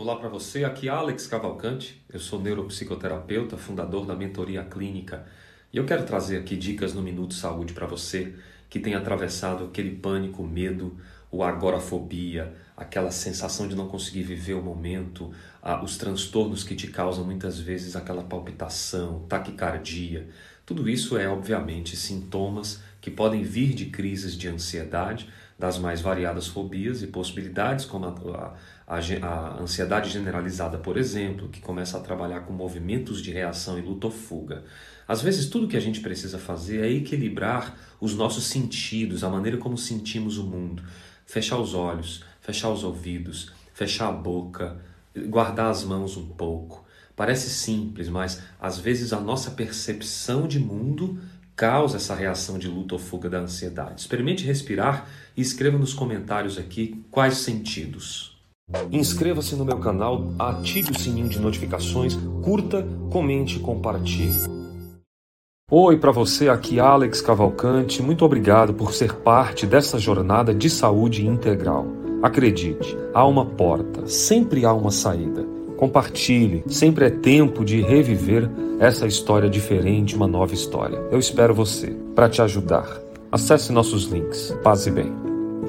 Olá para você, aqui é Alex Cavalcante. Eu sou neuropsicoterapeuta, fundador da Mentoria Clínica, e eu quero trazer aqui dicas no Minuto Saúde para você que tem atravessado aquele pânico, medo, o agorafobia, aquela sensação de não conseguir viver o momento, os transtornos que te causam muitas vezes aquela palpitação, taquicardia. Tudo isso é, obviamente, sintomas que podem vir de crises de ansiedade, das mais variadas fobias e possibilidades, como a, a, a, ansiedade generalizada, por exemplo, que começa a trabalhar com movimentos de reação e luta ou fuga. Às vezes, tudo que a gente precisa fazer é equilibrar os nossos sentidos, a maneira como sentimos o mundo. Fechar os olhos, fechar os ouvidos, fechar a boca, guardar as mãos um pouco. Parece simples, mas às vezes a nossa percepção de mundo causa essa reação de luta ou fuga da ansiedade. Experimente respirar e escreva nos comentários aqui quais sentidos. Inscreva-se no meu canal, ative o sininho de notificações, curta, comente e compartilhe. Oi para você, aqui Alex Cavalcante. Muito obrigado por ser parte dessa jornada de saúde integral. Acredite, há uma porta, sempre há uma saída. Compartilhe, sempre é tempo de reviver essa história diferente, uma nova história. Eu espero você para te ajudar. Acesse nossos links. Paz e bem.